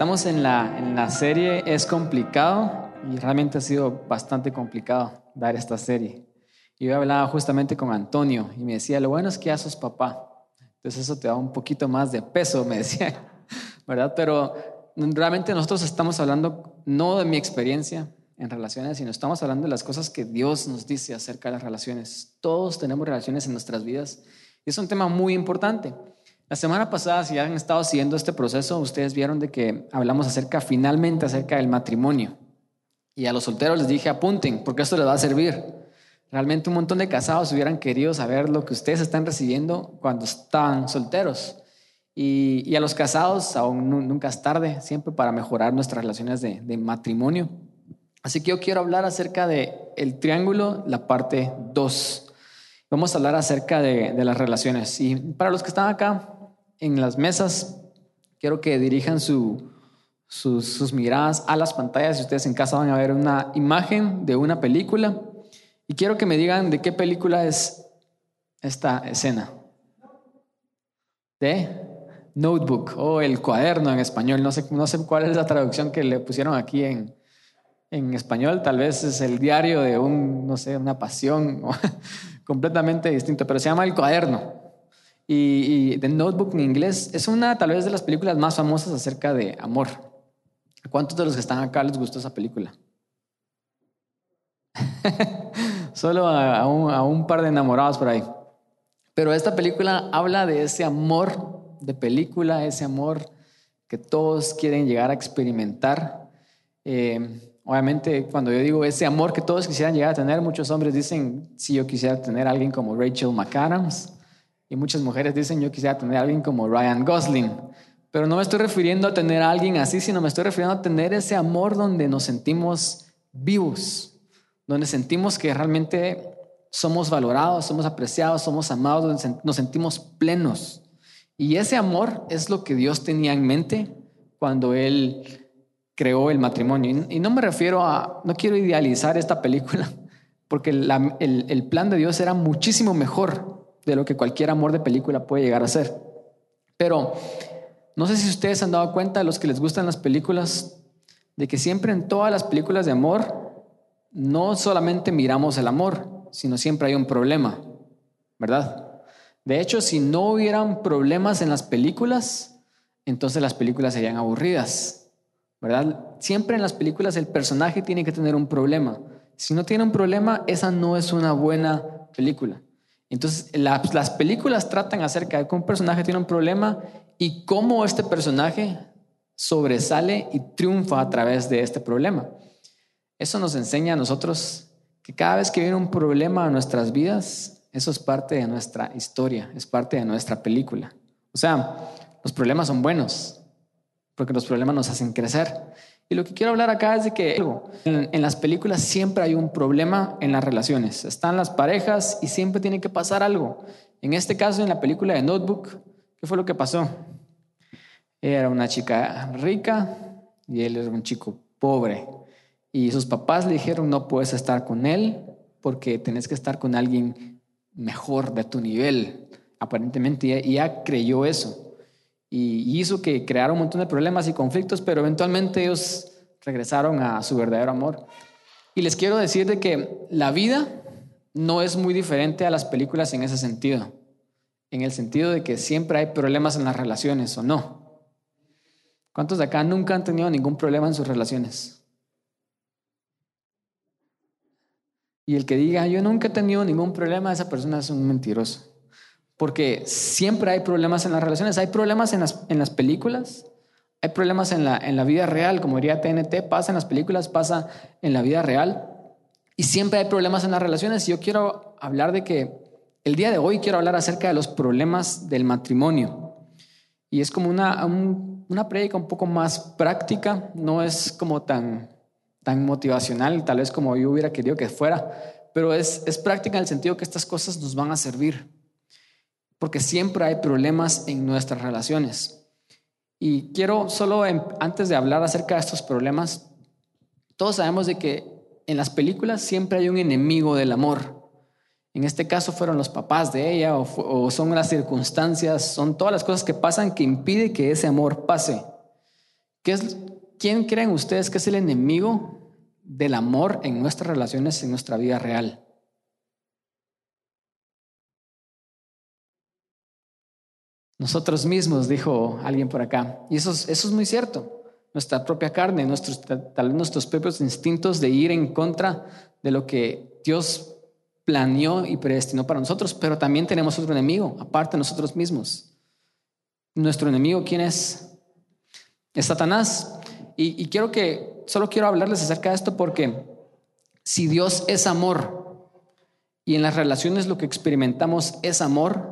Estamos en la, en la serie Es complicado y realmente ha sido bastante complicado dar esta serie. Yo hablaba justamente con Antonio y me decía, lo bueno es que ya sos papá. Entonces eso te da un poquito más de peso, me decía, ¿verdad? Pero realmente nosotros estamos hablando no de mi experiencia en relaciones, sino estamos hablando de las cosas que Dios nos dice acerca de las relaciones. Todos tenemos relaciones en nuestras vidas y es un tema muy importante. La semana pasada, si han estado siguiendo este proceso, ustedes vieron de que hablamos acerca, finalmente, acerca del matrimonio. Y a los solteros les dije, apunten, porque esto les va a servir. Realmente un montón de casados hubieran querido saber lo que ustedes están recibiendo cuando están solteros. Y, a los casados, aún nunca es tarde, siempre para mejorar nuestras relaciones de, matrimonio. Así que yo quiero hablar acerca de el triángulo, la parte 2. Vamos a hablar acerca de, de las relaciones. Y para los que están acá, en las mesas, quiero que dirijan sus, sus, miradas a las pantallas. Si ustedes en casa van a ver una imagen de una película. Y quiero que me digan de qué película es esta escena. De Notebook o el cuaderno en español. No sé, no sé cuál es la traducción que le pusieron aquí en, en español. Tal vez es el diario de un, no sé, una pasión completamente distinto, pero se llama el cuaderno y, The Notebook en inglés es una tal vez de las películas más famosas acerca de amor. ¿A cuántos de los que están acá les gustó esa película? Solo a, un, par de enamorados por ahí. Pero esta película habla de ese amor de película, ese amor que todos quieren llegar a experimentar. Eh, obviamente, cuando yo digo ese amor que todos quisieran llegar a tener, muchos hombres dicen, si yo quisiera tener a alguien como Rachel McAdams, y muchas mujeres dicen, yo quisiera tener a alguien como Ryan Gosling. Pero no me estoy refiriendo a tener a alguien así, sino me estoy refiriendo a tener ese amor donde nos sentimos vivos, donde sentimos que realmente somos valorados, somos apreciados, somos amados, donde nos sentimos plenos. Y ese amor es lo que Dios tenía en mente cuando Él creó el matrimonio. Y no me refiero a, no quiero idealizar esta película, porque el, el plan de Dios era muchísimo mejor de lo que cualquier amor de película puede llegar a ser. Pero no sé si ustedes han dado cuenta, los que les gustan las películas, de que siempre en todas las películas de amor, no solamente miramos el amor, sino siempre hay un problema, ¿verdad? De hecho, si no hubieran problemas en las películas, entonces las películas serían aburridas, ¿verdad? Siempre en las películas el personaje tiene que tener un problema. Si no tiene un problema, esa no es una buena película. Entonces, las películas tratan acerca de que un personaje tiene un problema y cómo este personaje sobresale y triunfa a través de este problema. Eso nos enseña a nosotros que cada vez que viene un problema a nuestras vidas, eso es parte de nuestra historia, es parte de nuestra película. O sea, los problemas son buenos, porque los problemas nos hacen crecer. Y lo que quiero hablar acá es de que en, las películas siempre hay un problema en las relaciones. Están las parejas y siempre tiene que pasar algo. En este caso, en la película de Notebook, ¿qué fue lo que pasó? Era una chica rica y él era un chico pobre. Y sus papás le dijeron, no puedes estar con él porque tenés que estar con alguien mejor de tu nivel. Aparentemente y ella creyó eso y hizo que creara un montón de problemas y conflictos, pero eventualmente ellos regresaron a su verdadero amor. Y les quiero decir de que la vida no es muy diferente a las películas en ese sentido, en el sentido de que siempre hay problemas en las relaciones o no. ¿Cuántos de acá nunca han tenido ningún problema en sus relaciones? Y el que diga, yo nunca he tenido ningún problema, esa persona es un mentiroso porque siempre hay problemas en las relaciones, hay problemas en las, en las películas, hay problemas en la, en la vida real, como diría TNT, pasa en las películas, pasa en la vida real, y siempre hay problemas en las relaciones. Y yo quiero hablar de que el día de hoy quiero hablar acerca de los problemas del matrimonio. Y es como una, una prédica un poco más práctica, no es como tan, tan motivacional, tal vez como yo hubiera querido que fuera, pero es, es práctica en el sentido que estas cosas nos van a servir porque siempre hay problemas en nuestras relaciones. Y quiero solo, antes de hablar acerca de estos problemas, todos sabemos de que en las películas siempre hay un enemigo del amor. En este caso fueron los papás de ella o, son las circunstancias, son todas las cosas que pasan que impide que ese amor pase. ¿Qué es, ¿Quién creen ustedes que es el enemigo del amor en nuestras relaciones, en nuestra vida real? Nosotros mismos, dijo alguien por acá. Y eso, eso es muy cierto. Nuestra propia carne, nuestros, tal vez nuestros propios instintos de ir en contra de lo que Dios planeó y predestinó para nosotros, pero también tenemos otro enemigo, aparte de nosotros mismos. Nuestro enemigo, ¿quién es? Es Satanás. Y, y quiero que, solo quiero hablarles acerca de esto porque si Dios es amor y en las relaciones lo que experimentamos es amor,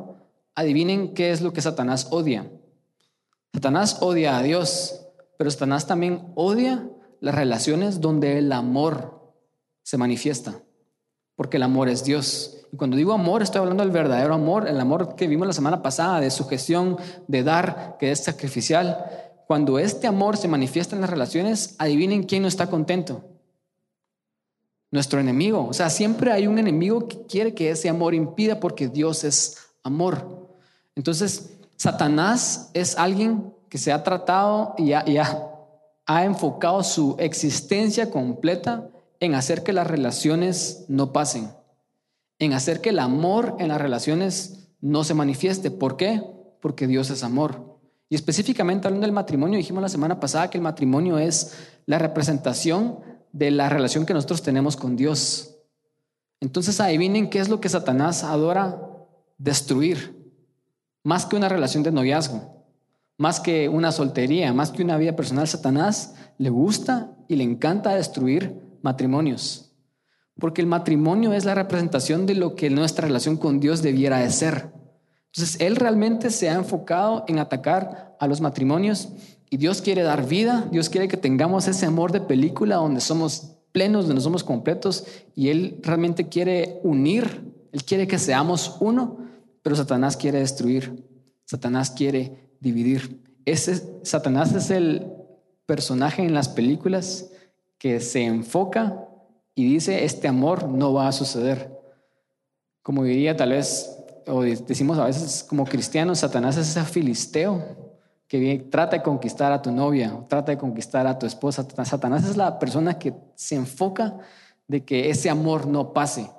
adivinen qué es lo que Satanás odia. Satanás odia a Dios, pero Satanás también odia las relaciones donde el amor se manifiesta, porque el amor es Dios. Y cuando digo amor, estoy hablando del verdadero amor, el amor que vimos la semana pasada, de sujeción, de dar, que es sacrificial. Cuando este amor se manifiesta en las relaciones, adivinen quién no está contento. Nuestro enemigo. O sea, siempre hay un enemigo que quiere que ese amor impida porque Dios es amor. Entonces, Satanás es alguien que se ha tratado y ha, ha enfocado su existencia completa en hacer que las relaciones no pasen, en hacer que el amor en las relaciones no se manifieste. ¿Por qué? Porque Dios es amor. Y específicamente hablando del matrimonio, dijimos la semana pasada que el matrimonio es la representación de la relación que nosotros tenemos con Dios. Entonces adivinen qué es lo que Satanás adora destruir más que una relación de noviazgo, más que una soltería, más que una vida personal, Satanás le gusta y le encanta destruir matrimonios. Porque el matrimonio es la representación de lo que nuestra relación con Dios debiera de ser. Entonces, Él realmente se ha enfocado en atacar a los matrimonios y Dios quiere dar vida, Dios quiere que tengamos ese amor de película donde somos plenos, donde somos completos y Él realmente quiere unir, Él quiere que seamos uno pero Satanás quiere destruir, Satanás quiere dividir. Ese, Satanás es el personaje en las películas que se enfoca y dice, este amor no va a suceder. Como diría tal vez, o decimos a veces como cristianos, Satanás es ese filisteo que trata de conquistar a tu novia, o trata de conquistar a tu esposa. Satanás es la persona que se enfoca de que ese amor no pase,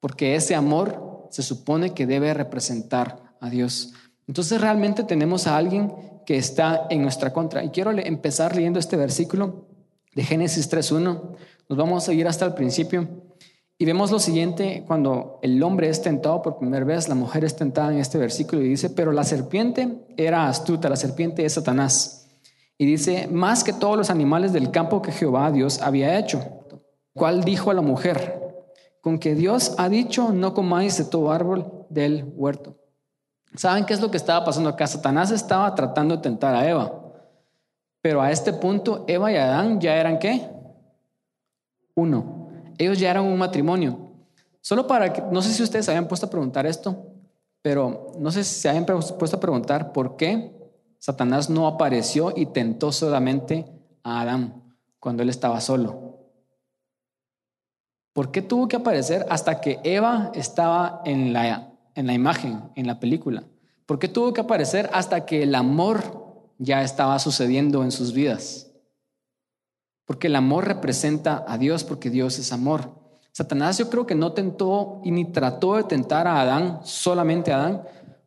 porque ese amor se supone que debe representar a Dios. Entonces realmente tenemos a alguien que está en nuestra contra. Y quiero empezar leyendo este versículo de Génesis 3.1. Nos vamos a ir hasta el principio. Y vemos lo siguiente, cuando el hombre es tentado por primera vez, la mujer es tentada en este versículo y dice, pero la serpiente era astuta, la serpiente es Satanás. Y dice, más que todos los animales del campo que Jehová Dios había hecho. ¿Cuál dijo a la mujer? Con que Dios ha dicho, no comáis de todo árbol del huerto. ¿Saben qué es lo que estaba pasando acá? Satanás estaba tratando de tentar a Eva. Pero a este punto, Eva y Adán ya eran qué? Uno. Ellos ya eran un matrimonio. Solo para que, no sé si ustedes se habían puesto a preguntar esto, pero no sé si se habían puesto a preguntar por qué Satanás no apareció y tentó solamente a Adán cuando él estaba solo. ¿Por qué tuvo que aparecer hasta que Eva estaba en la, en la imagen, en la película? ¿Por qué tuvo que aparecer hasta que el amor ya estaba sucediendo en sus vidas? Porque el amor representa a Dios, porque Dios es amor. Satanás yo creo que no tentó y ni trató de tentar a Adán, solamente a Adán,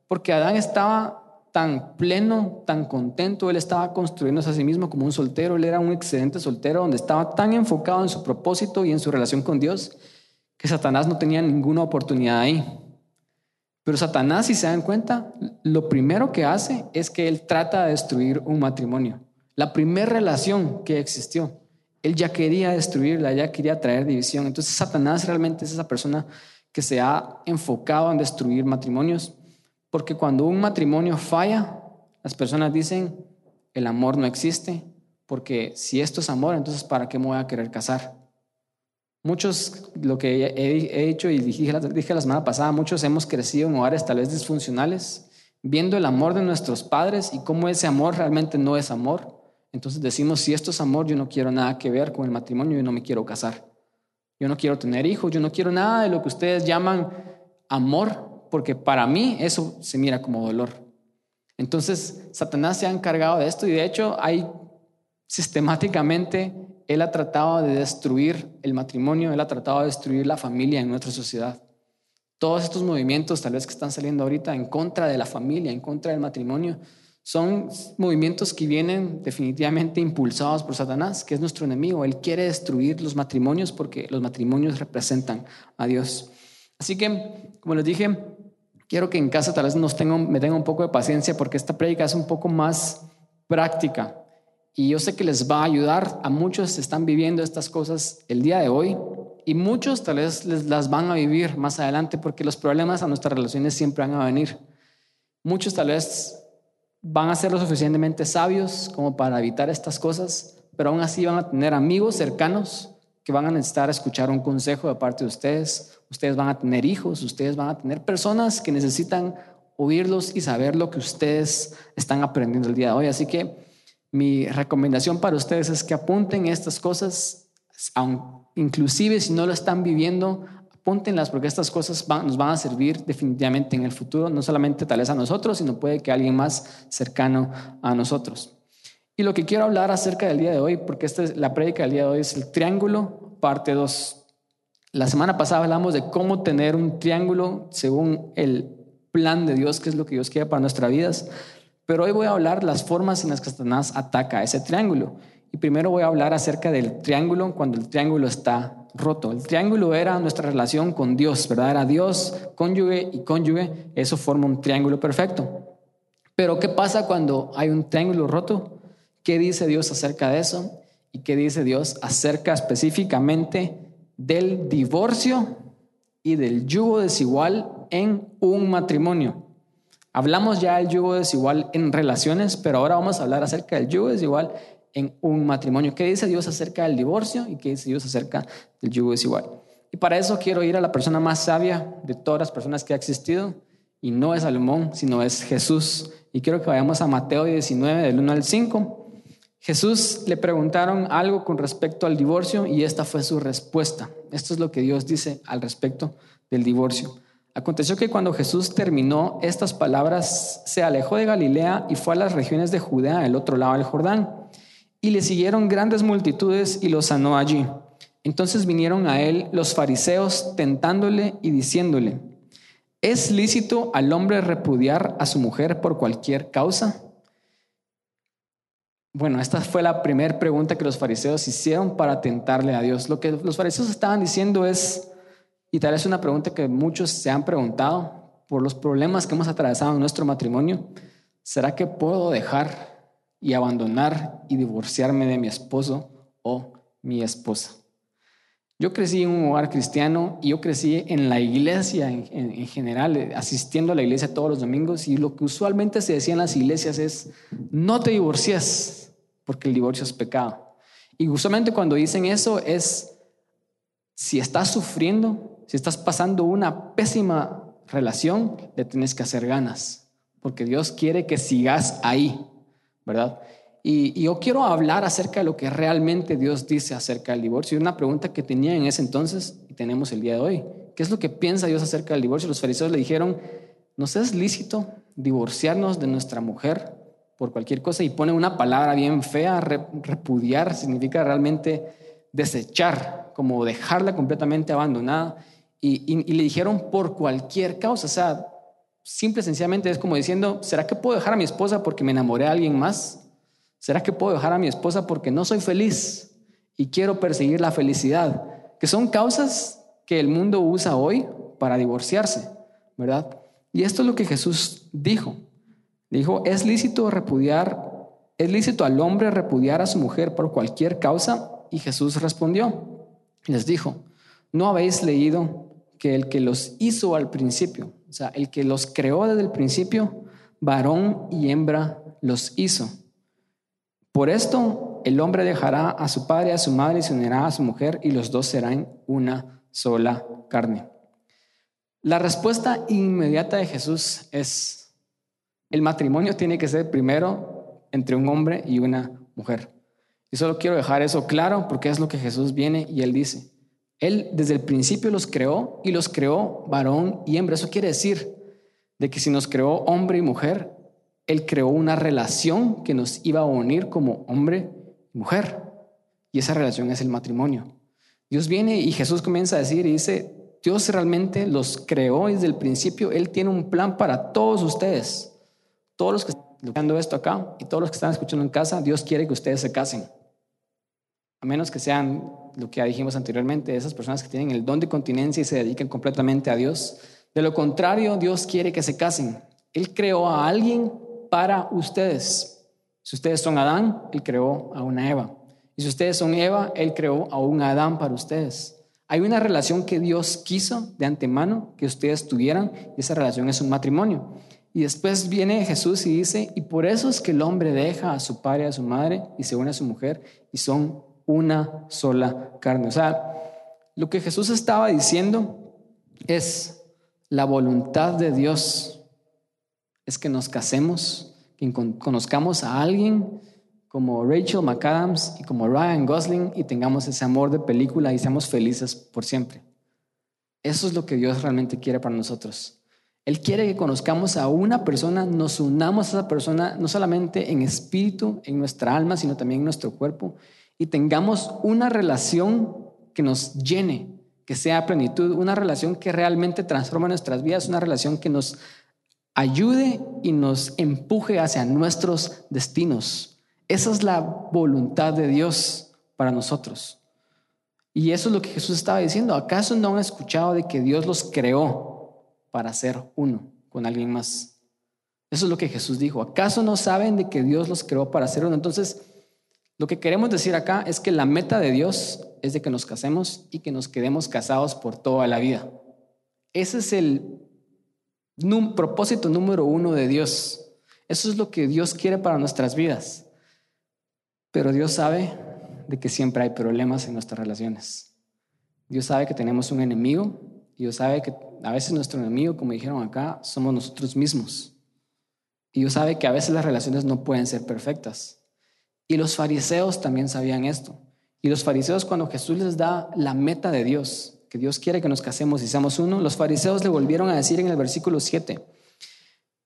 porque Adán estaba tan pleno, tan contento, él estaba construyéndose a sí mismo como un soltero, él era un excelente soltero donde estaba tan enfocado en su propósito y en su relación con Dios que Satanás no tenía ninguna oportunidad ahí. Pero Satanás, si se dan cuenta, lo primero que hace es que él trata de destruir un matrimonio. La primera relación que existió, él ya quería destruirla, ya quería traer división. Entonces Satanás realmente es esa persona que se ha enfocado en destruir matrimonios porque cuando un matrimonio falla, las personas dicen, el amor no existe, porque si esto es amor, entonces ¿para qué me voy a querer casar? Muchos, lo que he, hecho y dije, dije la semana pasada, muchos hemos crecido en hogares tal vez disfuncionales, viendo el amor de nuestros padres y cómo ese amor realmente no es amor. Entonces decimos, si esto es amor, yo no quiero nada que ver con el matrimonio, yo no me quiero casar. Yo no quiero tener hijos, yo no quiero nada de lo que ustedes llaman amor, porque para mí eso se mira como dolor. Entonces, Satanás se ha encargado de esto y de hecho sistemáticamente él ha tratado de destruir el matrimonio, él ha tratado de destruir la familia en nuestra sociedad. Todos estos movimientos, tal vez que están saliendo ahorita en contra de la familia, en contra del matrimonio, son movimientos que vienen definitivamente impulsados por Satanás, que es nuestro enemigo. Él quiere destruir los matrimonios porque los matrimonios representan a Dios. Así que, como les dije, quiero que en casa tal vez nos me tengan un poco de paciencia porque esta prédica es un poco más práctica. Y yo sé que les va a ayudar. A muchos están viviendo estas cosas el día de hoy y muchos tal vez les, las van a vivir más adelante porque los problemas a nuestras relaciones siempre van a venir. Muchos tal vez van a ser lo suficientemente sabios como para evitar estas cosas, pero aún así van a tener amigos cercanos que van a necesitar escuchar un consejo de parte de ustedes. Ustedes van a tener hijos, ustedes van a tener personas que necesitan oírlos y saber lo que ustedes están aprendiendo el día de hoy. Así que mi recomendación para ustedes es que apunten estas cosas, inclusive si no lo están viviendo, apúntenlas porque estas cosas nos van a servir definitivamente en el futuro, no solamente tal a nosotros, sino puede que alguien más cercano a nosotros. Y lo que quiero hablar acerca del día de hoy, porque esta es la prédica del día de hoy, es el triángulo, parte 2. La semana pasada hablamos de cómo tener un triángulo según el plan de Dios, que es lo que Dios quiere para nuestras vidas. Pero hoy voy a hablar las formas en las que Satanás ataca ese triángulo. Y primero voy a hablar acerca del triángulo cuando el triángulo está roto. El triángulo era nuestra relación con Dios, ¿verdad? Era Dios, cónyuge y cónyuge. Eso forma un triángulo perfecto. Pero ¿qué pasa cuando hay un triángulo roto? ¿Qué dice Dios acerca de eso? ¿Y qué dice Dios acerca específicamente del divorcio y del yugo desigual en un matrimonio? Hablamos ya del yugo desigual en relaciones, pero ahora vamos a hablar acerca del yugo desigual en un matrimonio. ¿Qué dice Dios acerca del divorcio y qué dice Dios acerca del yugo desigual? Y para eso quiero ir a la persona más sabia de todas las personas que ha existido, y no es Salomón, sino es Jesús. Y quiero que vayamos a Mateo 19, del 1 al 5. Jesús le preguntaron algo con respecto al divorcio y esta fue su respuesta. Esto es lo que Dios dice al respecto del divorcio. Aconteció que cuando Jesús terminó estas palabras, se alejó de Galilea y fue a las regiones de Judea, el otro lado del Jordán y le siguieron grandes multitudes y lo sanó allí. Entonces vinieron a él los fariseos tentándole y diciéndole, ¿es lícito al hombre repudiar a su mujer por cualquier causa? Bueno, esta fue la primera pregunta que los fariseos hicieron para tentarle a Dios. Lo que los fariseos estaban diciendo es, y tal vez una pregunta que muchos se han preguntado por los problemas que hemos atravesado en nuestro matrimonio, ¿será que puedo dejar y abandonar y divorciarme de mi esposo o mi esposa. Yo crecí en un hogar cristiano y yo crecí en la iglesia en, general, eh, asistiendo a la iglesia todos los domingos y lo que usualmente se decía en las iglesias es, no te divorcies porque el divorcio es pecado. Y usualmente cuando dicen eso es, si estás sufriendo, si estás pasando una pésima relación, le tienes que hacer ganas, porque Dios quiere que sigas ahí. ¿verdad? Y, yo quiero hablar acerca de lo que realmente Dios dice acerca del divorcio. Y una pregunta que tenía en ese entonces y tenemos el día de hoy. ¿Qué es lo que piensa Dios acerca del divorcio? Los fariseos le dijeron, ¿nos es lícito divorciarnos de nuestra mujer por cualquier cosa? Y pone una palabra bien fea, repudiar, significa realmente desechar, como dejarla completamente abandonada. Y, le dijeron por cualquier causa, o sea, simple sencillamente es como diciendo, ¿será que puedo dejar a mi esposa porque me enamoré de alguien más? ¿Será que puedo dejar a mi esposa porque no soy feliz y quiero perseguir la felicidad? Que son causas que el mundo usa hoy para divorciarse, ¿verdad? Y esto es lo que Jesús dijo. Dijo, es lícito repudiar, es lícito al hombre repudiar a su mujer por cualquier causa. Y Jesús respondió, les dijo, ¿no habéis leído que el que los hizo al principio, o sea, el que los creó desde el principio, varón y hembra los hizo. Por esto el hombre dejará a su padre, a su madre y se unirá a su mujer y los dos serán una sola carne. La respuesta inmediata de Jesús es, el matrimonio tiene que ser primero entre un hombre y una mujer. Y solo quiero dejar eso claro porque es lo que Jesús viene y él dice. Él desde el principio los creó y los creó varón y hembra. Eso quiere decir de que si nos creó hombre y mujer, Él creó una relación que nos iba a unir como hombre y mujer. Y esa relación es el matrimonio. Dios viene y Jesús comienza a decir y dice, Dios realmente los creó desde el principio. Él tiene un plan para todos ustedes. Todos los que están escuchando esto acá y todos los que están escuchando en casa, Dios quiere que ustedes se casen. A menos que sean lo que ya dijimos anteriormente, esas personas que tienen el don de continencia y se dediquen completamente a Dios. De lo contrario, Dios quiere que se casen. Él creó a alguien para ustedes. Si ustedes son Adán, Él creó a una Eva. Y si ustedes son Eva, Él creó a un Adán para ustedes. Hay una relación que Dios quiso de antemano que ustedes tuvieran y esa relación es un matrimonio. Y después viene Jesús y dice, y por eso es que el hombre deja a su padre y a su madre y se une a su mujer y son una sola carne. O sea, lo que Jesús estaba diciendo es la voluntad de Dios es que nos casemos, que conozcamos a alguien como Rachel McAdams y como Ryan Gosling y tengamos ese amor de película y seamos felices por siempre. Eso es lo que Dios realmente quiere para nosotros. Él quiere que conozcamos a una persona, nos unamos a esa persona, no solamente en espíritu, en nuestra alma, sino también en nuestro cuerpo, y tengamos una relación que nos llene, que sea plenitud, una relación que realmente transforma nuestras vidas, una relación que nos ayude y nos empuje hacia nuestros destinos. Esa es la voluntad de Dios para nosotros. Y eso es lo que Jesús estaba diciendo. ¿Acaso no han escuchado de que Dios los creó para ser uno con alguien más? Eso es lo que Jesús dijo. ¿Acaso no saben de que Dios los creó para ser uno? Entonces, lo que queremos decir acá es que la meta de Dios es de que nos casemos y que nos quedemos casados por toda la vida. Ese es el propósito número uno de Dios. Eso es lo que Dios quiere para nuestras vidas. Pero Dios sabe de que siempre hay problemas en nuestras relaciones. Dios sabe que tenemos un enemigo. Dios sabe que a veces nuestro enemigo, como dijeron acá, somos nosotros mismos. Y Dios sabe que a veces las relaciones no pueden ser perfectas. Y los fariseos también sabían esto. Y los fariseos cuando Jesús les da la meta de Dios, que Dios quiere que nos casemos y seamos uno, los fariseos le volvieron a decir en el versículo 7,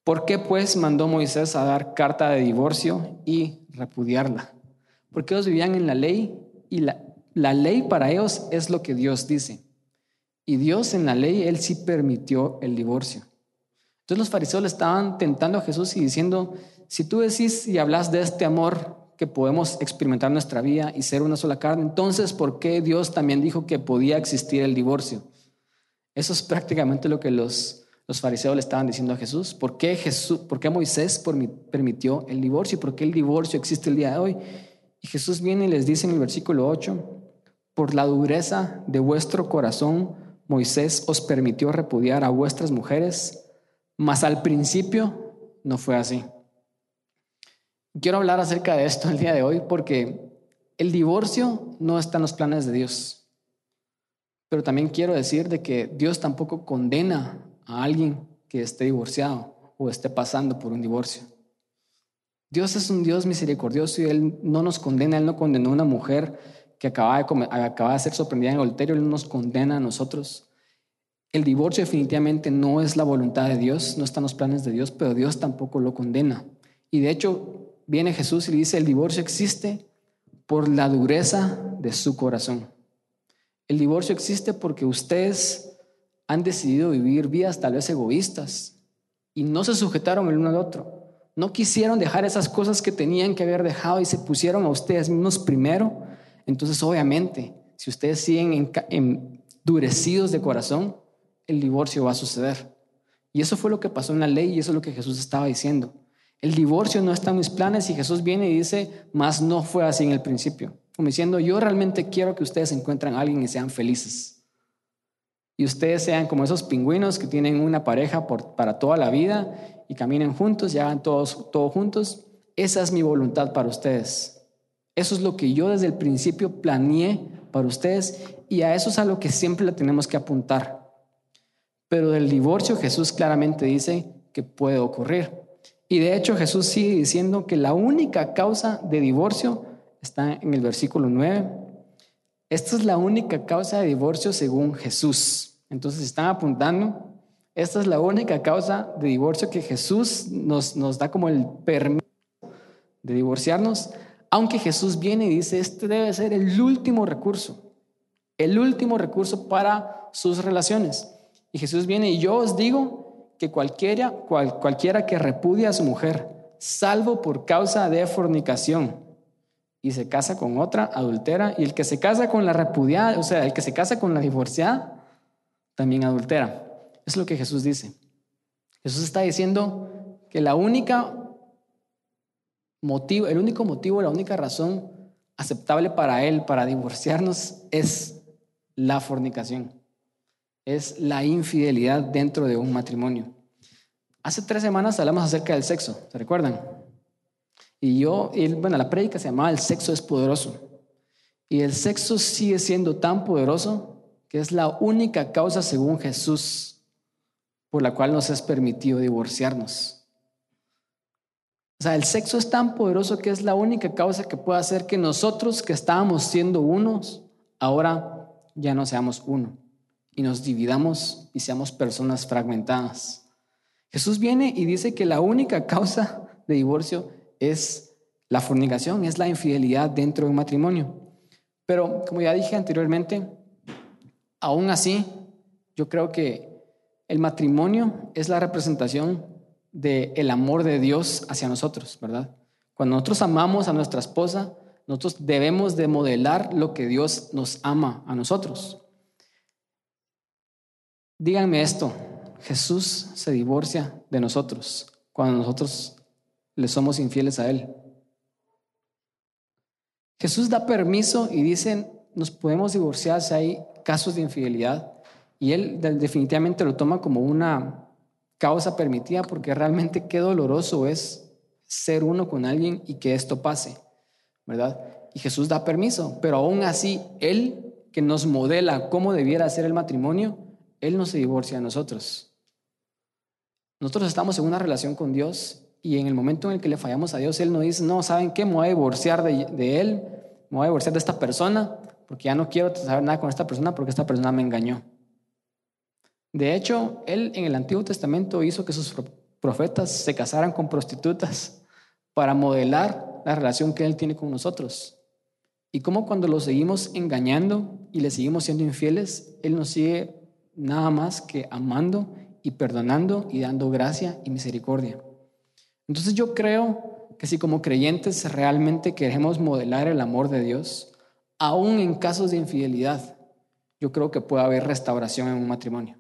¿por qué pues mandó Moisés a dar carta de divorcio y repudiarla? Porque ellos vivían en la ley y la, la ley para ellos es lo que Dios dice. Y Dios en la ley, Él sí permitió el divorcio. Entonces los fariseos le estaban tentando a Jesús y diciendo, si tú decís y hablas de este amor que podemos experimentar nuestra vida y ser una sola carne, entonces, ¿por qué Dios también dijo que podía existir el divorcio? Eso es prácticamente lo que los, los fariseos le estaban diciendo a Jesús. ¿Por qué, Jesús, por qué Moisés permitió el divorcio? ¿Por qué el divorcio existe el día de hoy? Y Jesús viene y les dice en el versículo 8, por la dureza de vuestro corazón, Moisés os permitió repudiar a vuestras mujeres, mas al principio no fue así. Quiero hablar acerca de esto el día de hoy porque el divorcio no está en los planes de Dios. Pero también quiero decir de que Dios tampoco condena a alguien que esté divorciado o esté pasando por un divorcio. Dios es un Dios misericordioso y Él no nos condena, Él no condenó a una mujer que acaba de, acaba de ser sorprendida en adulterio, Él nos condena a nosotros. El divorcio definitivamente no es la voluntad de Dios, no está en los planes de Dios, pero Dios tampoco lo condena. Y de hecho, viene Jesús y le dice, el divorcio existe por la dureza de su corazón. El divorcio existe porque ustedes han decidido vivir vidas tal vez egoístas y no se sujetaron el uno al otro. No quisieron dejar esas cosas que tenían que haber dejado y se pusieron a ustedes mismos primero. Entonces, obviamente, si ustedes siguen endurecidos de corazón, el divorcio va a suceder. Y eso fue lo que pasó en la ley y eso es lo que Jesús estaba diciendo. El divorcio no está en mis planes y Jesús viene y dice, más no fue así en el principio. Como diciendo, yo realmente quiero que ustedes encuentren a alguien y sean felices. Y ustedes sean como esos pingüinos que tienen una pareja para toda la vida y caminen juntos y hagan todos, todos juntos. Esa es mi voluntad para ustedes. Eso es lo que yo desde el principio planeé para ustedes y a eso es a lo que siempre le tenemos que apuntar. Pero del divorcio Jesús claramente dice que puede ocurrir. Y de hecho Jesús sigue diciendo que la única causa de divorcio está en el versículo 9. Esta es la única causa de divorcio según Jesús. Entonces están apuntando, esta es la única causa de divorcio que Jesús nos, nos da como el permiso de divorciarnos. Aunque Jesús viene y dice, este debe ser el último recurso, el último recurso para sus relaciones. Y Jesús viene y yo os digo que cualquiera, cualquiera que repudia a su mujer, salvo por causa de fornicación, y se casa con otra adultera, y el que se casa con la repudiada, o sea, el que se casa con la divorciada, también adultera. Es lo que Jesús dice. Jesús está diciendo que la única motivo, el único motivo, la única razón aceptable para él para divorciarnos es la fornicación, es la infidelidad dentro de un matrimonio. Hace tres semanas hablamos acerca del sexo, ¿se recuerdan? Y yo, bueno, la prédica se llamaba El sexo es poderoso. Y el sexo sigue siendo tan poderoso que es la única causa, según Jesús, por la cual nos es permitido divorciarnos. O sea, el sexo es tan poderoso que es la única causa que puede hacer que nosotros que estábamos siendo unos, ahora ya no seamos uno y nos dividamos y seamos personas fragmentadas. Jesús viene y dice que la única causa de divorcio es la fornicación, es la infidelidad dentro de un matrimonio. Pero como ya dije anteriormente, aún así, yo creo que el matrimonio es la representación del el amor de Dios hacia nosotros, ¿verdad? Cuando nosotros amamos a nuestra esposa, nosotros debemos de modelar lo que Dios nos ama a nosotros. Díganme esto, Jesús se divorcia de nosotros cuando nosotros le somos infieles a Él. Jesús da permiso y dice, nos podemos divorciar si hay casos de infidelidad. Y Él definitivamente lo toma como una causa permitida porque realmente qué doloroso es ser uno con alguien y que esto pase, ¿verdad? Y Jesús da permiso, pero aún así, Él que nos modela cómo debiera ser el matrimonio, Él no se divorcia de nosotros. Nosotros estamos en una relación con Dios y en el momento en el que le fallamos a Dios, Él nos dice, no, ¿saben qué? Me voy a divorciar de, de Él, me voy a divorciar de esta persona, porque ya no quiero saber nada con esta persona porque esta persona me engañó. De hecho, Él en el Antiguo Testamento hizo que sus profetas se casaran con prostitutas para modelar la relación que Él tiene con nosotros. Y cómo cuando lo seguimos engañando y le seguimos siendo infieles, Él nos sigue nada más que amando y perdonando y dando gracia y misericordia. Entonces yo creo que si como creyentes realmente queremos modelar el amor de Dios, aún en casos de infidelidad, yo creo que puede haber restauración en un matrimonio.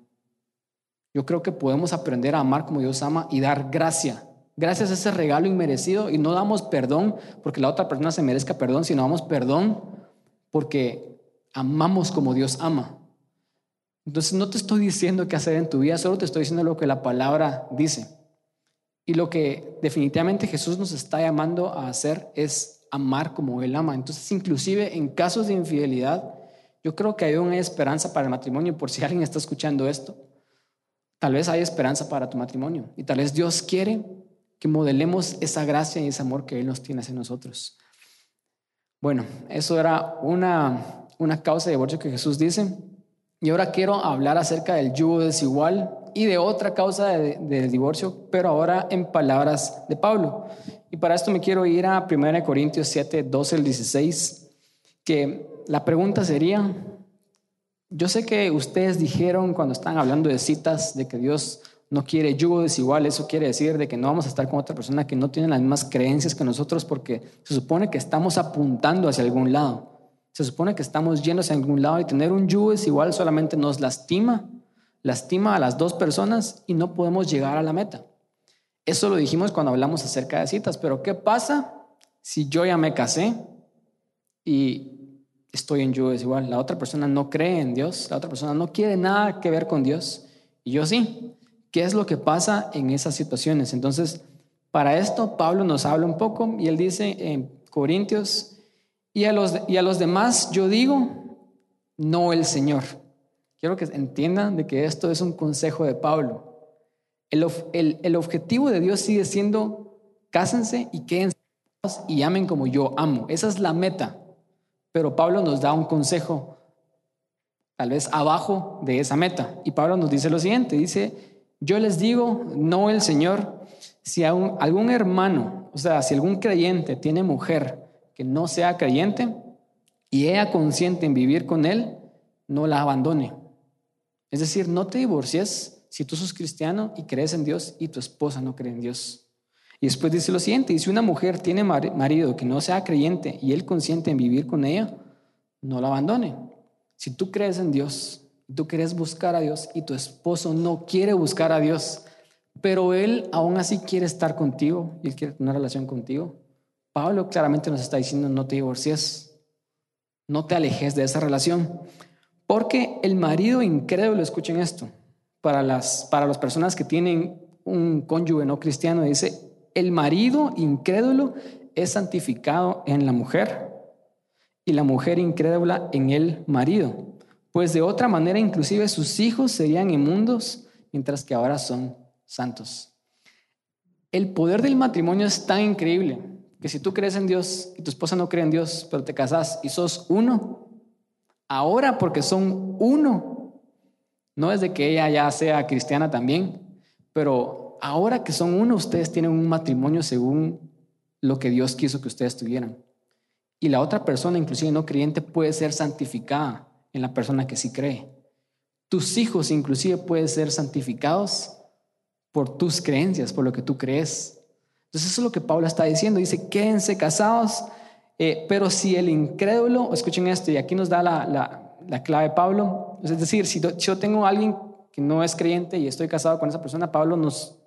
Yo creo que podemos aprender a amar como Dios ama y dar gracia. Gracias a ese regalo inmerecido y no damos perdón porque la otra persona se merezca perdón, sino damos perdón porque amamos como Dios ama. Entonces no te estoy diciendo qué hacer en tu vida, solo te estoy diciendo lo que la palabra dice. Y lo que definitivamente Jesús nos está llamando a hacer es amar como Él ama. Entonces, inclusive en casos de infidelidad, yo creo que hay una esperanza para el matrimonio, por si alguien está escuchando esto. Tal vez hay esperanza para tu matrimonio y tal vez Dios quiere que modelemos esa gracia y ese amor que Él nos tiene hacia nosotros. Bueno, eso era una, una causa de divorcio que Jesús dice. Y ahora quiero hablar acerca del yugo desigual y de otra causa de, divorcio, pero ahora en palabras de Pablo. Y para esto me quiero ir a 1 Corintios 7, 12 al 16, que la pregunta sería, yo sé que ustedes dijeron cuando están hablando de citas de que Dios no quiere yugo desigual, eso quiere decir de que no vamos a estar con otra persona que no tiene las mismas creencias que nosotros porque se supone que estamos apuntando hacia algún lado. Se supone que estamos yendo hacia algún lado y tener un yugo desigual solamente nos lastima lastima a las dos personas y no podemos llegar a la meta. Eso lo dijimos cuando hablamos acerca de citas, pero ¿qué pasa si yo ya me casé y estoy en yugo desigual? La otra persona no cree en Dios, la otra persona no quiere nada que ver con Dios y yo sí. ¿Qué es lo que pasa en esas situaciones? Entonces, para esto Pablo nos habla un poco y él dice en Corintios, y a los, y a los demás yo digo, no el Señor. Quiero que entiendan de que esto es un consejo de Pablo. El, el, objetivo de Dios sigue siendo cásense y quédense y amen como yo amo. Esa es la meta. Pero Pablo nos da un consejo tal vez abajo de esa meta. Y Pablo nos dice lo siguiente, dice, yo les digo, no el Señor, si algún hermano, o sea, si algún creyente tiene mujer que no sea creyente y ella consciente en vivir con él, no la abandone. Es decir, no te divorcies si tú sos cristiano y crees en Dios y tu esposa no cree en Dios. Y después dice lo siguiente, y si una mujer tiene marido que no sea creyente y él consciente en vivir con ella, no la abandone. Si tú crees en Dios, tú quieres buscar a Dios y tu esposo no quiere buscar a Dios, pero él aún así quiere estar contigo y él quiere tener una relación contigo, Pablo claramente nos está diciendo no te divorcies, no te alejes de esa relación, porque el marido incrédulo, escuchen esto, para las, para las personas que tienen un cónyuge no cristiano, dice, el marido incrédulo es santificado en la mujer y la mujer incrédula en el marido, pues de otra manera inclusive sus hijos serían inmundos, mientras que ahora son santos. El poder del matrimonio es tan increíble que si tú crees en Dios y tu esposa no cree en Dios, pero te casas y sos uno, ahora porque son uno, no es de que ella ya sea cristiana también, pero ahora que son uno, ustedes tienen un matrimonio según lo que Dios quiso que ustedes tuvieran. Y la otra persona, inclusive no creyente, puede ser santificada en la persona que sí cree. Tus hijos inclusive pueden ser santificados por tus creencias, por lo que tú crees. Entonces eso es lo que Pablo está diciendo. Dice, quédense casados, eh, pero si el incrédulo, escuchen esto, y aquí nos da la, la, clave Pablo, es decir, si yo tengo a alguien que no es creyente y estoy casado con esa persona, Pablo nos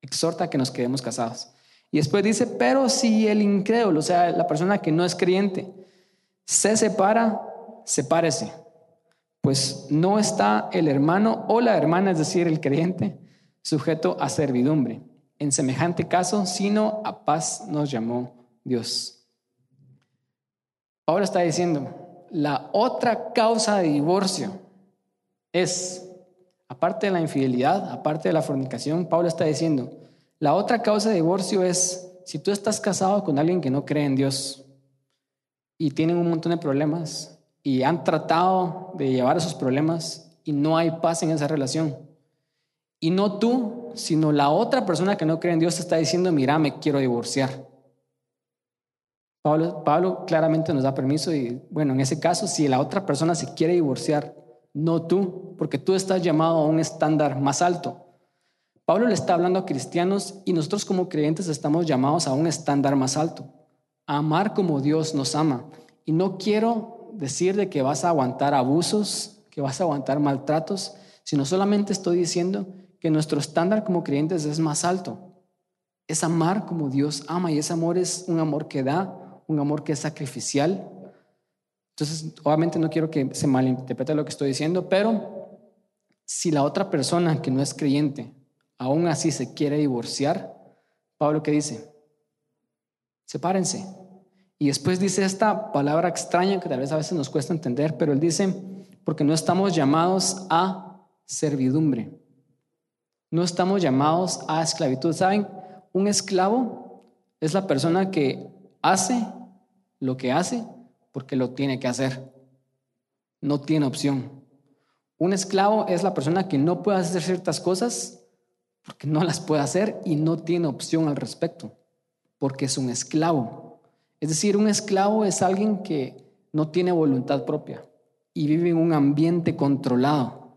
exhorta a que nos quedemos casados. Y después dice, pero si el incrédulo, o sea, la persona que no es creyente, se separa, sepárese. Pues no está el hermano o la hermana, es decir, el creyente, sujeto a servidumbre. En semejante caso, sino a paz nos llamó Dios. Pablo está diciendo, la otra causa de divorcio es Aparte de la infidelidad, aparte de la fornicación, Pablo está diciendo, la otra causa de divorcio es si tú estás casado con alguien que no cree en Dios y tienen un montón de problemas y han tratado de llevar esos problemas y no hay paz en esa relación. Y no tú, sino la otra persona que no cree en Dios está diciendo, mira, me quiero divorciar. Pablo, Pablo claramente nos da permiso y bueno, en ese caso, si la otra persona se quiere divorciar, no tú, porque tú estás llamado a un estándar más alto. Pablo le está hablando a cristianos y nosotros como creyentes estamos llamados a un estándar más alto, a amar como Dios nos ama. Y no quiero decir de que vas a aguantar abusos, que vas a aguantar maltratos, sino solamente estoy diciendo que nuestro estándar como creyentes es más alto. Es amar como Dios ama y ese amor es un amor que da, un amor que es sacrificial, entonces, obviamente no quiero que se malinterprete lo que estoy diciendo, pero si la otra persona que no es creyente aún así se quiere divorciar, Pablo qué dice? Sepárense. Y después dice esta palabra extraña que tal vez a veces nos cuesta entender, pero él dice, porque no estamos llamados a servidumbre. No estamos llamados a esclavitud. ¿Saben? Un esclavo es la persona que hace lo que hace porque lo tiene que hacer. No tiene opción. Un esclavo es la persona que no puede hacer ciertas cosas porque no las puede hacer y no tiene opción al respecto, porque es un esclavo. Es decir, un esclavo es alguien que no tiene voluntad propia y vive en un ambiente controlado.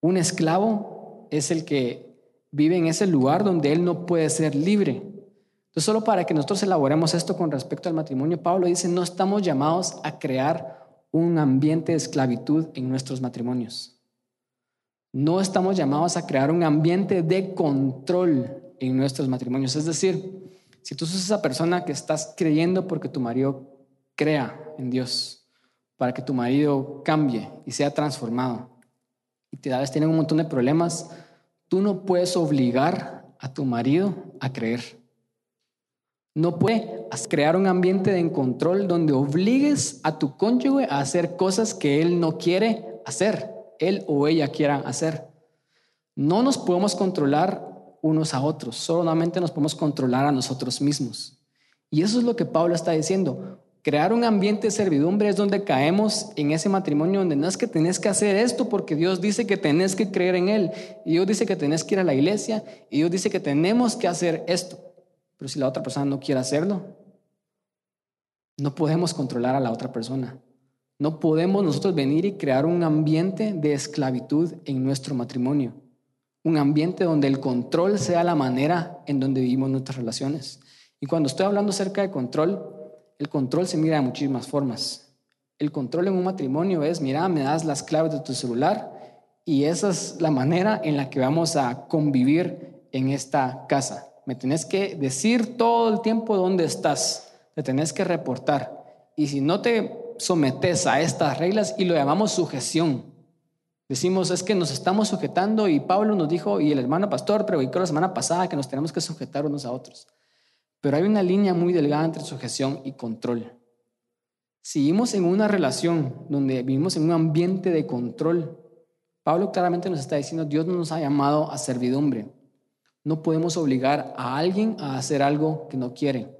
Un esclavo es el que vive en ese lugar donde él no puede ser libre. Entonces, solo para que nosotros elaboremos esto con respecto al matrimonio, Pablo dice, no estamos llamados a crear un ambiente de esclavitud en nuestros matrimonios. No estamos llamados a crear un ambiente de control en nuestros matrimonios. Es decir, si tú sos esa persona que estás creyendo porque tu marido crea en Dios, para que tu marido cambie y sea transformado, y te vez tienen un montón de problemas, tú no puedes obligar a tu marido a creer. No puedes crear un ambiente de control donde obligues a tu cónyuge a hacer cosas que él no quiere hacer, él o ella quieran hacer. No nos podemos controlar unos a otros, solamente nos podemos controlar a nosotros mismos. Y eso es lo que Pablo está diciendo. Crear un ambiente de servidumbre es donde caemos en ese matrimonio donde no es que tenés que hacer esto porque Dios dice que tenés que creer en Él. Y Dios dice que tenés que ir a la iglesia. Y Dios dice que tenemos que hacer esto. Pero si la otra persona no quiere hacerlo, No podemos controlar a la otra persona. No podemos nosotros venir y crear un ambiente de esclavitud en nuestro matrimonio. Un ambiente donde el control sea la manera en donde vivimos nuestras relaciones. Y cuando estoy hablando acerca de control, el control se mira de muchísimas formas. El control en un matrimonio es, mira, me das las claves de tu celular y esa es la manera en la que vamos a convivir en esta casa. Me tenés que decir todo el tiempo dónde estás, te tenés que reportar. Y si no te sometes a estas reglas y lo llamamos sujeción, decimos es que nos estamos sujetando y Pablo nos dijo y el hermano pastor predicó la semana pasada que nos tenemos que sujetar unos a otros. Pero hay una línea muy delgada entre sujeción y control. Si vivimos en una relación donde vivimos en un ambiente de control, Pablo claramente nos está diciendo, Dios no nos ha llamado a servidumbre. No podemos obligar a alguien a hacer algo que no quiere.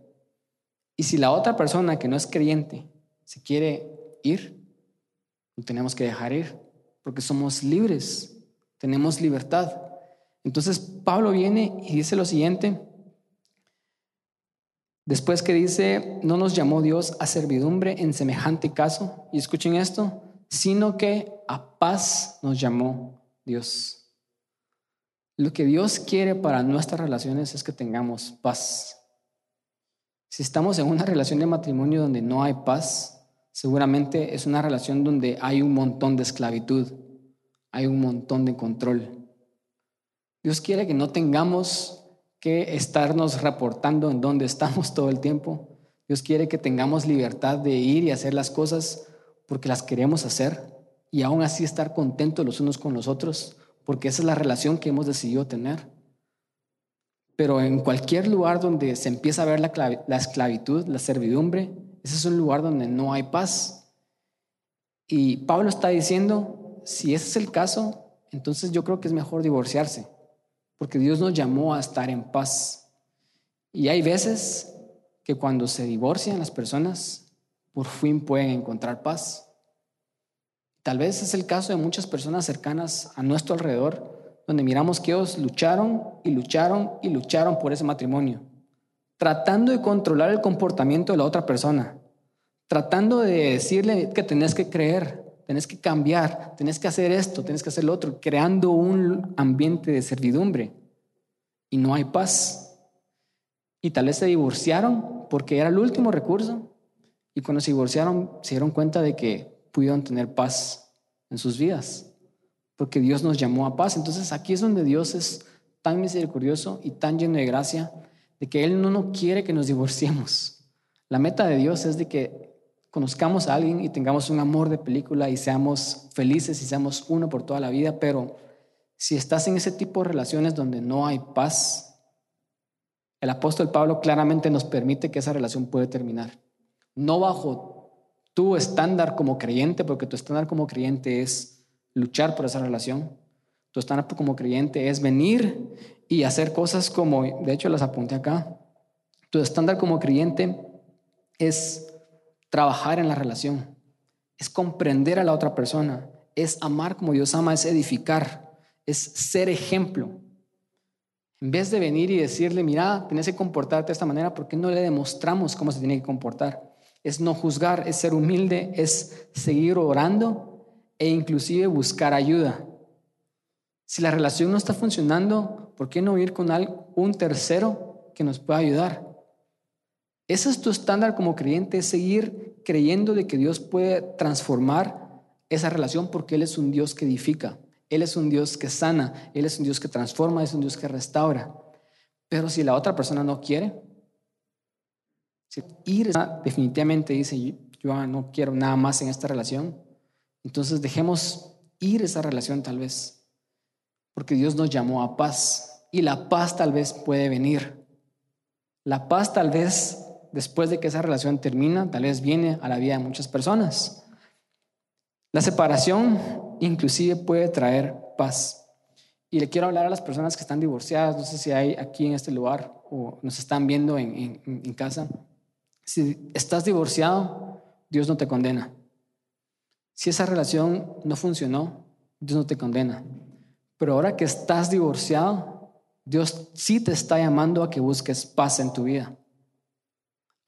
Y si la otra persona que no es creyente se quiere ir, lo tenemos que dejar ir, porque somos libres, tenemos libertad. Entonces Pablo viene y dice lo siguiente, Después que dice, no nos llamó Dios a servidumbre en semejante caso, y escuchen esto, sino que a paz nos llamó Dios. Lo que Dios quiere para nuestras relaciones es que tengamos paz. Si estamos en una relación de matrimonio donde no hay paz, seguramente es una relación donde hay un montón de esclavitud, hay un montón de control. Dios quiere que no tengamos que estarnos reportando en dónde estamos todo el tiempo. Dios quiere que tengamos libertad de ir y hacer las cosas porque las queremos hacer y aún así estar contentos los unos con los otros, porque esa es la relación que hemos decidido tener. Pero en cualquier lugar donde se empieza a ver la, la esclavitud, la servidumbre, ese es un lugar donde no hay paz. Y Pablo está diciendo, si ese es el caso, entonces yo creo que es mejor divorciarse porque Dios nos llamó a estar en paz. Y hay veces que cuando se divorcian las personas, por fin pueden encontrar paz. Tal vez es el caso de muchas personas cercanas a nuestro alrededor, donde miramos que ellos lucharon y lucharon y lucharon por ese matrimonio, tratando de controlar el comportamiento de la otra persona, tratando de decirle que tenés que creer, tenés que cambiar, tenés que hacer esto, tenés que hacer lo otro, creando un ambiente de servidumbre. Y no hay paz. Y tal vez se divorciaron porque era el último recurso. Y cuando se divorciaron se dieron cuenta de que pudieron tener paz en sus vidas. Porque Dios nos llamó a paz. Entonces aquí es donde Dios es tan misericordioso y tan lleno de gracia de que Él no, no quiere que nos divorciemos. La meta de Dios es de que conozcamos a alguien y tengamos un amor de película y seamos felices y seamos uno por toda la vida, pero si estás en ese tipo de relaciones donde no hay paz, el apóstol Pablo claramente nos permite que esa relación puede terminar. No bajo tu estándar como creyente, porque tu estándar como creyente es luchar por esa relación. Tu estándar como creyente es venir y hacer cosas como, de hecho las apunté acá. Tu estándar como creyente es trabajar en la relación, es comprender a la otra persona, es amar como Dios ama, es edificar, es ser ejemplo. En vez de venir y decirle, mira, tienes que comportarte de esta manera, ¿por qué no le demostramos cómo se tiene que comportar? Es no juzgar, es ser humilde, es seguir orando e inclusive buscar ayuda. Si la relación no está funcionando, ¿por qué no ir con un tercero que nos pueda ayudar? Ese es tu estándar como creyente, es seguir creyendo de que Dios puede transformar esa relación porque Él es un Dios que edifica, Él es un Dios que sana, Él es un Dios que transforma, es un Dios que restaura. Pero si la otra persona no quiere, si ir definitivamente dice, yo no quiero nada más en esta relación, entonces dejemos ir esa relación tal vez, porque Dios nos llamó a paz y la paz tal vez puede venir. La paz tal vez después de que esa relación termina, tal vez viene a la vida de muchas personas. La separación inclusive puede traer paz. Y le quiero hablar a las personas que están divorciadas, no sé si hay aquí en este lugar o nos están viendo en, en casa. Si estás divorciado, Dios no te condena. Si esa relación no funcionó, Dios no te condena. Pero ahora que estás divorciado, Dios sí te está llamando a que busques paz en tu vida.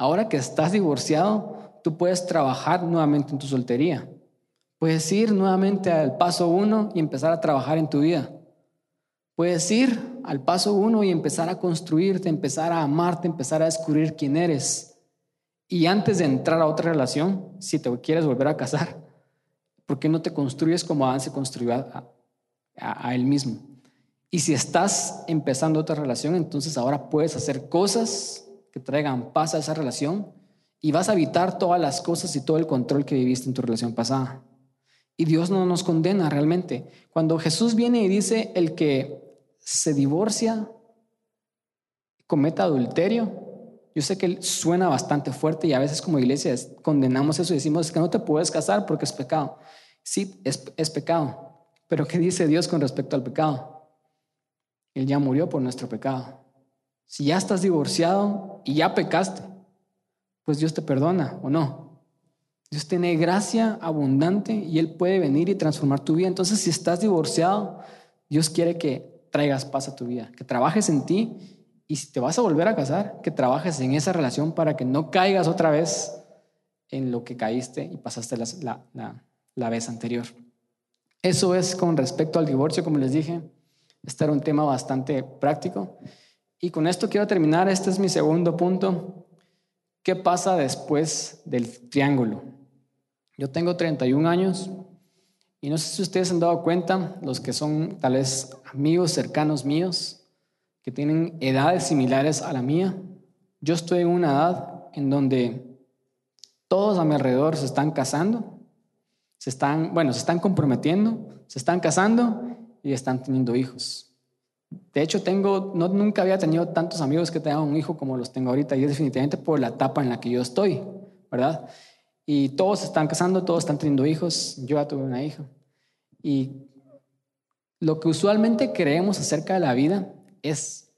Ahora que estás divorciado, tú puedes trabajar nuevamente en tu soltería. Puedes ir nuevamente al paso uno y empezar a trabajar en tu vida. Puedes ir al paso uno y empezar a construirte, empezar a amarte, empezar a descubrir quién eres. Y antes de entrar a otra relación, si te quieres volver a casar, ¿por qué no te construyes como Adán se construyó a, a él mismo? Y si estás empezando otra relación, entonces ahora puedes hacer cosas que traigan paz a esa relación y vas a evitar todas las cosas y todo el control que viviste en tu relación pasada. Y Dios no nos condena realmente. Cuando Jesús viene y dice, el que se divorcia, cometa adulterio, yo sé que suena bastante fuerte y a veces como iglesia condenamos eso y decimos que no te puedes casar porque es pecado. Sí, es, es pecado. Pero ¿qué dice Dios con respecto al pecado? Él ya murió por nuestro pecado. Si ya estás divorciado y ya pecaste, pues Dios te perdona o no. Dios tiene gracia abundante y Él puede venir y transformar tu vida. Entonces, si estás divorciado, Dios quiere que traigas paz a tu vida, que trabajes en ti y si te vas a volver a casar, que trabajes en esa relación para que no caigas otra vez en lo que caíste y pasaste la, la vez anterior. Eso es con respecto al divorcio, como les dije. Este era un tema bastante práctico. Y con esto quiero terminar. Este es mi segundo punto. ¿Qué pasa después del triángulo? Yo tengo 31 años y no sé si ustedes han dado cuenta, los que son tal vez amigos cercanos míos, que tienen edades similares a la mía. Yo estoy en una edad en donde todos a mi alrededor se están casando, se están, bueno, se están comprometiendo, se están casando y están teniendo hijos. De hecho, tengo, no, nunca había tenido tantos amigos que tengan un hijo como los tengo ahorita y es definitivamente por la etapa en la que yo estoy, ¿verdad? Y todos están casando, todos están teniendo hijos. Yo ya tuve una hija. Y lo que usualmente creemos acerca de la vida es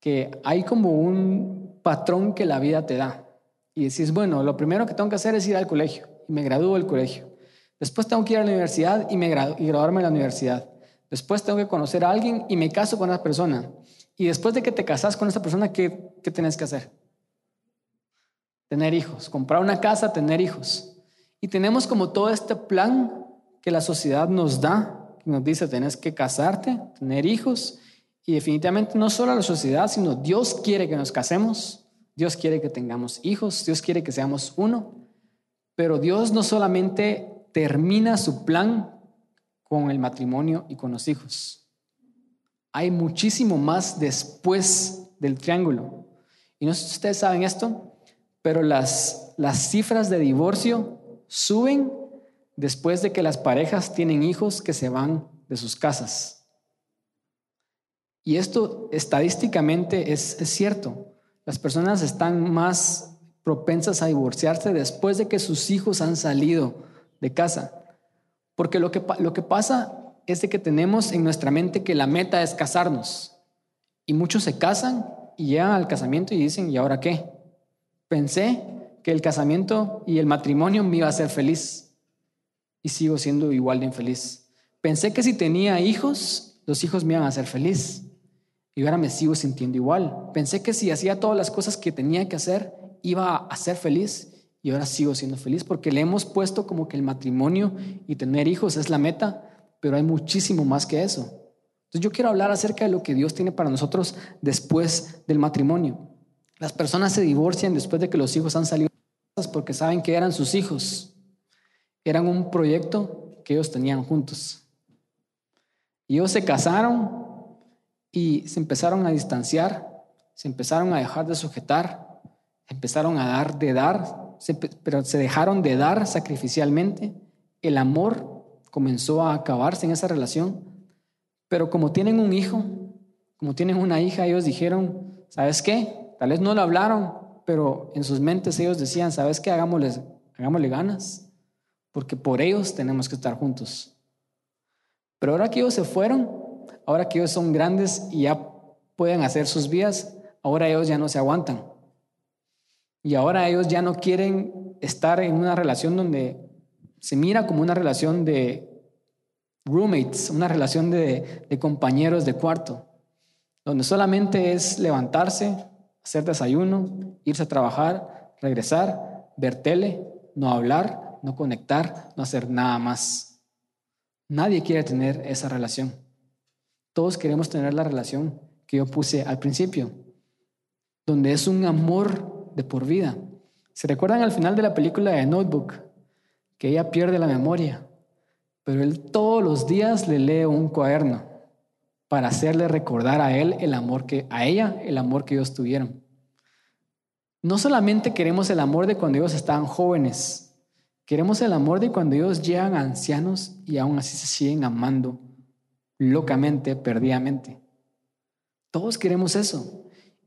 que hay como un patrón que la vida te da. Y decís, bueno, lo primero que tengo que hacer es ir al colegio. Y me gradúo del colegio. Después tengo que ir a la universidad y, me y graduarme en la universidad. Después tengo que conocer a alguien y me caso con esa persona. Y después de que te casas con esa persona, ¿qué, qué tienes que hacer? tener hijos, comprar una casa, tener hijos. Y tenemos como todo este plan que la sociedad nos da, que nos dice, tienes que casarte, tener hijos. Y definitivamente no solo la sociedad, sino Dios quiere que nos casemos, Dios quiere que tengamos hijos, Dios quiere que seamos uno. Pero Dios no solamente termina su plan con el matrimonio y con los hijos. Hay muchísimo más después del triángulo. Y no sé si ustedes saben esto, pero las, las cifras de divorcio suben después de que las parejas tienen hijos que se van de sus casas. Y esto estadísticamente es, es cierto. Las personas están más propensas a divorciarse después de que sus hijos han salido de casa. Porque lo que, lo que pasa es de que tenemos en nuestra mente que la meta es casarnos. Y muchos se casan y llegan al casamiento y dicen, ¿y ahora qué? Pensé que el casamiento y el matrimonio me iba a hacer feliz y sigo siendo igual de infeliz. Pensé que si tenía hijos, los hijos me iban a hacer feliz y ahora me sigo sintiendo igual. Pensé que si hacía todas las cosas que tenía que hacer, iba a ser feliz y ahora sigo siendo feliz porque le hemos puesto como que el matrimonio y tener hijos es la meta, pero hay muchísimo más que eso. Entonces yo quiero hablar acerca de lo que Dios tiene para nosotros después del matrimonio. Las personas se divorcian después de que los hijos han salido porque saben que eran sus hijos. Eran un proyecto que ellos tenían juntos. Y ellos se casaron y se empezaron a distanciar, se empezaron a dejar de sujetar, empezaron a dar de dar, pero se dejaron de dar sacrificialmente. El amor comenzó a acabarse en esa relación. Pero como tienen un hijo, como tienen una hija, ellos dijeron, ¿sabes qué? Tal vez no lo hablaron, pero en sus mentes ellos decían, ¿sabes qué? Hagámosle, hagámosle ganas, porque por ellos tenemos que estar juntos. Pero ahora que ellos se fueron, ahora que ellos son grandes y ya pueden hacer sus vidas, ahora ellos ya no se aguantan. Y ahora ellos ya no quieren estar en una relación donde se mira como una relación de roommates, una relación de, compañeros de cuarto, donde solamente es levantarse, hacer desayuno, irse a trabajar, regresar, ver tele no hablar, no conectar, no hacer nada más. Nadie quiere tener esa relación. Todos queremos tener la relación que yo puse al principio, donde es un amor de por vida. ¿Se recuerdan al final de la película de Notebook? Que ella pierde la memoria, pero él todos los días le lee un cuaderno para hacerle recordar a él el amor que, a ella, el amor que ellos tuvieron. No solamente queremos el amor de cuando ellos estaban jóvenes, queremos el amor de cuando ellos llegan ancianos y aún así se siguen amando locamente, perdidamente. Todos queremos eso.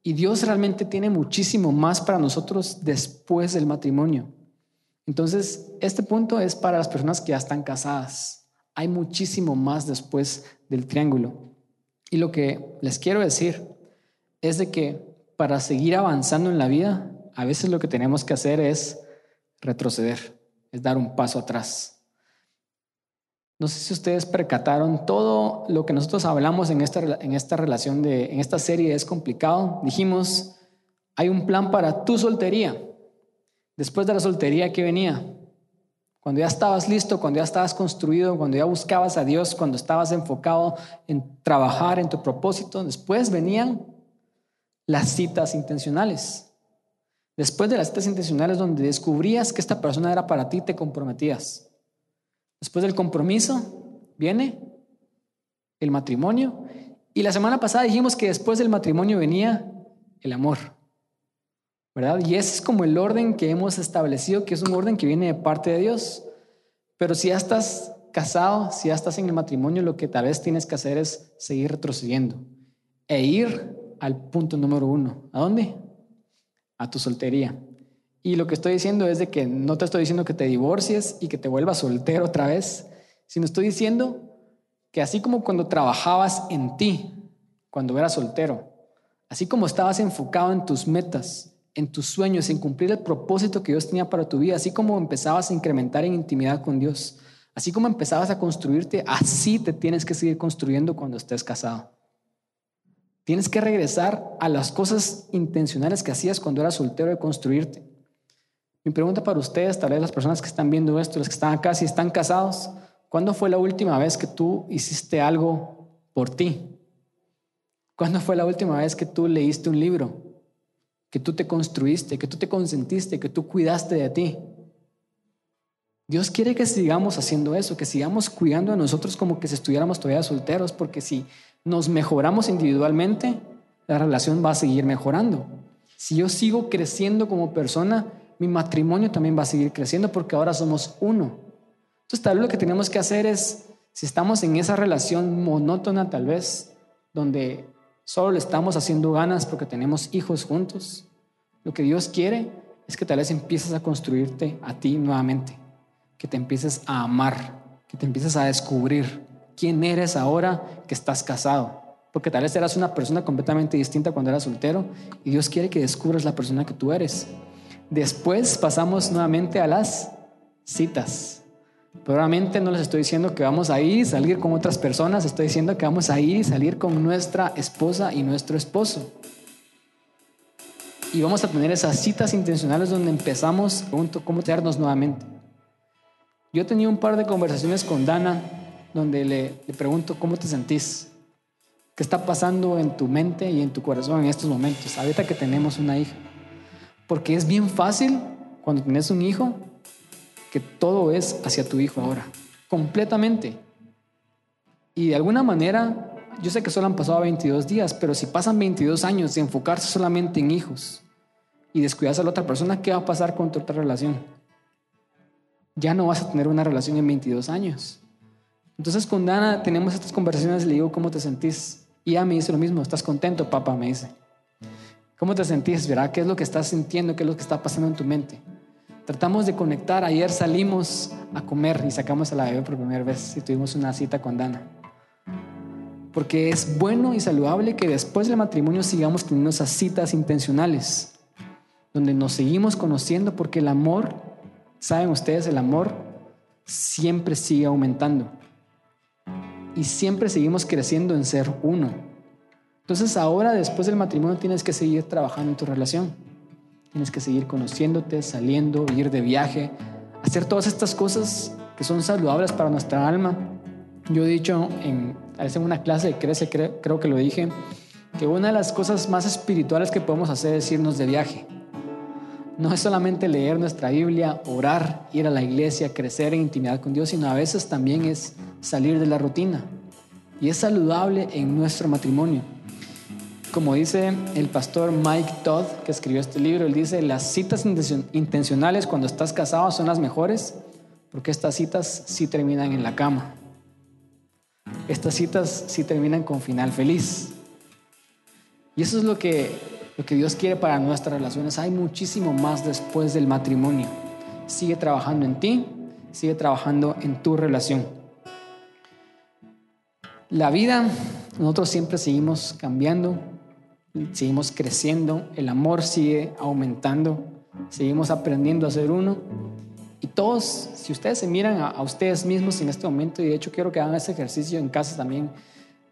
Y Dios realmente tiene muchísimo más para nosotros después del matrimonio. Entonces, este punto es para las personas que ya están casadas. Hay muchísimo más después del triángulo. Y lo que les quiero decir es de que para seguir avanzando en la vida, a veces lo que tenemos que hacer es retroceder, es dar un paso atrás. No sé si ustedes percataron todo lo que nosotros hablamos en esta, en esta relación de, en esta serie es complicado. Dijimos, hay un plan para tu soltería. Después de la soltería, ¿qué venía? Cuando ya estabas listo, cuando ya estabas construido, cuando ya buscabas a Dios, cuando estabas enfocado en trabajar en tu propósito, después venían las citas intencionales. Después de las citas intencionales donde descubrías que esta persona era para ti, te comprometías. Después del compromiso viene el matrimonio. Y la semana pasada dijimos que después del matrimonio venía el amor. ¿Verdad? Y ese es como el orden que hemos establecido, que es un orden que viene de parte de Dios. Pero si ya estás casado, si ya estás en el matrimonio, lo que tal vez tienes que hacer es seguir retrocediendo e ir al punto número uno. ¿A dónde? A tu soltería. Y lo que estoy diciendo es de que no te estoy diciendo que te divorcies y que te vuelvas soltero otra vez, sino estoy diciendo que así como cuando trabajabas en ti, cuando eras soltero, así como estabas enfocado en tus metas, en tus sueños, en cumplir el propósito que Dios tenía para tu vida, así como empezabas a incrementar en intimidad con Dios, así como empezabas a construirte, así te tienes que seguir construyendo cuando estés casado. Tienes que regresar a las cosas intencionales que hacías cuando eras soltero de construirte. Mi pregunta para ustedes, tal vez las personas que están viendo esto, las que están acá, si están casados, ¿cuándo fue la última vez que tú hiciste algo por ti? ¿Cuándo fue la última vez que tú leíste un libro? Que tú te construiste, que tú te consentiste, que tú cuidaste de ti. Dios quiere que sigamos haciendo eso, que sigamos cuidando de nosotros como que si estuviéramos todavía solteros, porque si nos mejoramos individualmente, la relación va a seguir mejorando. Si yo sigo creciendo como persona, mi matrimonio también va a seguir creciendo porque ahora somos uno. Entonces, tal vez lo que tenemos que hacer es, si estamos en esa relación monótona tal vez, donde solo le estamos haciendo ganas porque tenemos hijos juntos, lo que Dios quiere es que tal vez empieces a construirte a ti nuevamente, que te empieces a amar, que te empieces a descubrir, quién eres ahora que estás casado. Porque tal vez eras una persona completamente distinta cuando eras soltero y Dios quiere que descubras la persona que tú eres. Después pasamos nuevamente a las citas. Probablemente no les estoy diciendo que vamos a ir salir con otras personas, estoy diciendo que vamos a ir y salir con nuestra esposa y nuestro esposo. Y vamos a tener esas citas intencionales donde empezamos, pregunto, cómo nuevamente. Yo tenía un par de conversaciones con Dana donde le, pregunto, ¿cómo te sentís? ¿Qué está pasando en tu mente y en tu corazón en estos momentos? Ahorita que tenemos una hija. Porque es bien fácil cuando tienes un hijo que todo es hacia tu hijo ahora, completamente. Y de alguna manera, yo sé que solo han pasado 22 días, pero si pasan 22 años de enfocarse solamente en hijos y descuidarse a la otra persona, ¿qué va a pasar con tu otra relación? Ya no vas a tener una relación en 22 años. Entonces con Dana tenemos estas conversaciones, le digo, ¿cómo te sentís? Y ella me dice lo mismo, ¿estás contento, papá? Me dice. ¿Cómo te sentís? ¿Verdad? ¿Qué es lo que estás sintiendo? ¿Qué es lo que está pasando en tu mente? Tratamos de conectar. Ayer salimos a comer y sacamos a la bebé por primera vez y tuvimos una cita con Dana. Porque es bueno y saludable que después del matrimonio sigamos teniendo esas citas intencionales, donde nos seguimos conociendo porque el amor, saben ustedes, el amor siempre sigue aumentando y siempre seguimos creciendo en ser uno. Entonces ahora, después del matrimonio, tienes que seguir trabajando en tu relación. Tienes que seguir conociéndote, saliendo, ir de viaje, hacer todas estas cosas que son saludables para nuestra alma. Yo he dicho en, en una clase de Crece, creo que lo dije, que una de las cosas más espirituales que podemos hacer es irnos de viaje. No es solamente leer nuestra Biblia, orar, ir a la iglesia, crecer en intimidad con Dios, sino a veces también es salir de la rutina. Y es saludable en nuestro matrimonio. Como dice el pastor Mike Todd, que escribió este libro, él dice, las citas intencionales cuando estás casado son las mejores, porque estas citas sí terminan en la cama. Estas citas sí terminan con final feliz. Y eso es lo que, lo que Dios quiere para nuestras relaciones. Hay muchísimo más después del matrimonio. Sigue trabajando en ti, sigue trabajando en tu relación. La vida, nosotros siempre seguimos cambiando, seguimos creciendo, el amor sigue aumentando, seguimos aprendiendo a ser uno. Y todos, si ustedes se miran a, ustedes mismos en este momento, y de hecho quiero que hagan ese ejercicio en casa también,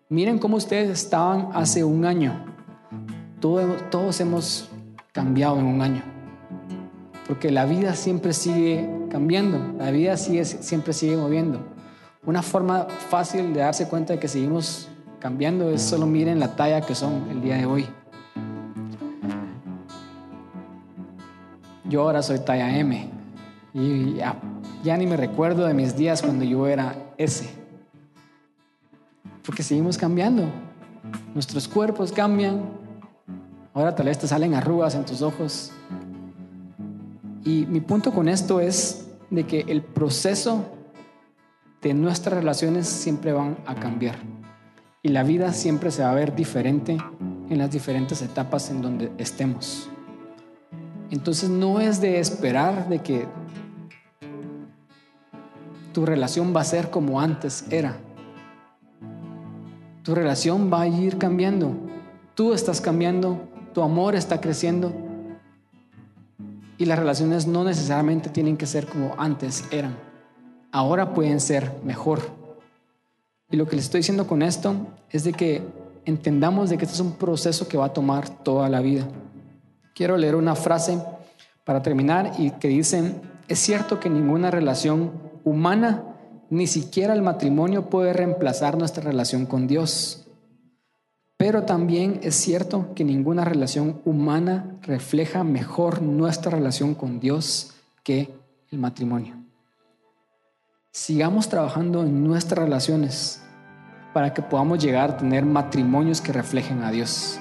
miren cómo ustedes estaban hace un año, todos hemos cambiado en un año. Porque la vida siempre sigue cambiando, la vida sigue, siempre sigue moviendo. Una forma fácil de darse cuenta de que seguimos cambiando es solo miren la talla que son el día de hoy. Yo ahora soy talla M y ya, ni me recuerdo de mis días cuando yo era S. Porque seguimos cambiando. Nuestros cuerpos cambian, Ahora tal vez te salen arrugas en tus ojos. Y mi punto con esto es de que el proceso de nuestras relaciones siempre van a cambiar. Y la vida siempre se va a ver diferente en las diferentes etapas en donde estemos. Entonces no es de esperar de que tu relación va a ser como antes era. Tu relación va a ir cambiando. Tú estás cambiando, tu amor está creciendo y las relaciones no necesariamente tienen que ser como antes eran. Ahora pueden ser mejor. Y lo que les estoy diciendo con esto es de que entendamos de que este es un proceso que va a tomar toda la vida. Quiero leer una frase para terminar y que dice, es cierto que ninguna relación humana, ni siquiera el matrimonio puede reemplazar nuestra relación con Dios. Pero también es cierto que ninguna relación humana refleja mejor nuestra relación con Dios que el matrimonio. Sigamos trabajando en nuestras relaciones para que podamos llegar a tener matrimonios que reflejen a Dios.